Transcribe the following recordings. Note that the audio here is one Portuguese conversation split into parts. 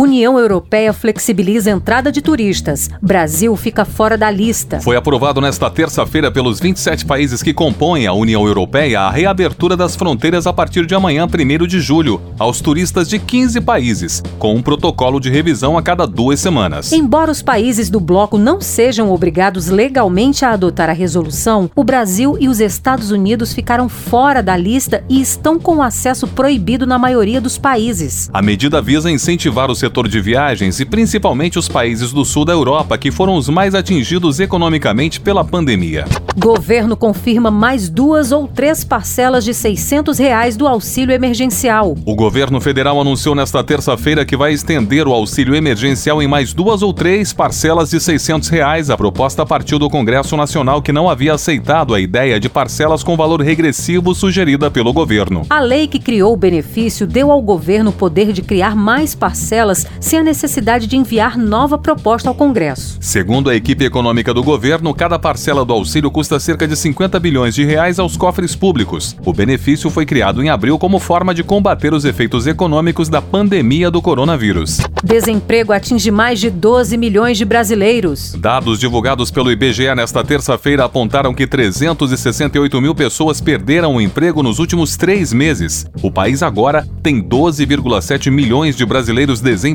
União Europeia flexibiliza a entrada de turistas. Brasil fica fora da lista. Foi aprovado nesta terça-feira pelos 27 países que compõem a União Europeia a reabertura das fronteiras a partir de amanhã, 1 de julho, aos turistas de 15 países, com um protocolo de revisão a cada duas semanas. Embora os países do bloco não sejam obrigados legalmente a adotar a resolução, o Brasil e os Estados Unidos ficaram fora da lista e estão com acesso proibido na maioria dos países. A medida visa incentivar o setor de viagens e principalmente os países do sul da Europa, que foram os mais atingidos economicamente pela pandemia. Governo confirma mais duas ou três parcelas de 600 reais do auxílio emergencial. O governo federal anunciou nesta terça-feira que vai estender o auxílio emergencial em mais duas ou três parcelas de 600 reais. A proposta partiu do Congresso Nacional, que não havia aceitado a ideia de parcelas com valor regressivo sugerida pelo governo. A lei que criou o benefício deu ao governo o poder de criar mais parcelas sem a necessidade de enviar nova proposta ao Congresso. Segundo a equipe econômica do governo, cada parcela do auxílio custa cerca de 50 bilhões de reais aos cofres públicos. O benefício foi criado em abril como forma de combater os efeitos econômicos da pandemia do coronavírus. Desemprego atinge mais de 12 milhões de brasileiros. Dados divulgados pelo IBGE nesta terça-feira apontaram que 368 mil pessoas perderam o emprego nos últimos três meses. O país agora tem 12,7 milhões de brasileiros desempregados.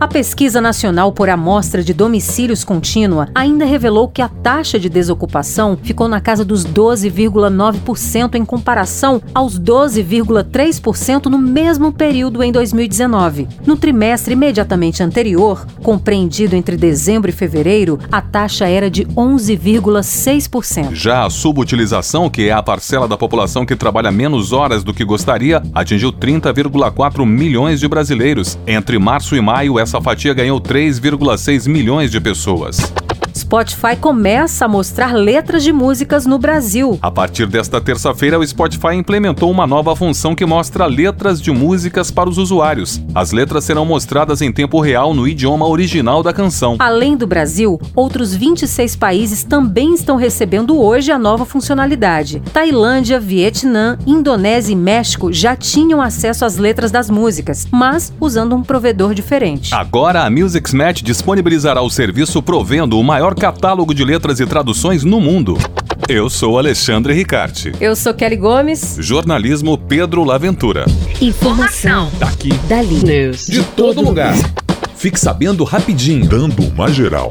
A pesquisa nacional por amostra de domicílios contínua ainda revelou que a taxa de desocupação ficou na casa dos 12,9% em comparação aos 12,3% no mesmo período em 2019. No trimestre imediatamente anterior, compreendido entre dezembro e fevereiro, a taxa era de 11,6%. Já a subutilização, que é a parcela da população que trabalha menos horas do que gostaria, atingiu 30,4 milhões de brasileiros. Entre março e maio, essa fatia ganhou 3,6 milhões de pessoas. Spotify começa a mostrar letras de músicas no Brasil. A partir desta terça-feira, o Spotify implementou uma nova função que mostra letras de músicas para os usuários. As letras serão mostradas em tempo real no idioma original da canção. Além do Brasil, outros 26 países também estão recebendo hoje a nova funcionalidade. Tailândia, Vietnã, Indonésia e México já tinham acesso às letras das músicas, mas usando um provedor diferente. Agora, a Musicsmat disponibilizará o serviço provendo o maior catálogo de letras e traduções no mundo. Eu sou Alexandre Ricarte. Eu sou Kelly Gomes. Jornalismo Pedro Laventura. Informação. Daqui. Dali. News. De todo lugar. Fique sabendo rapidinho. Dando uma geral.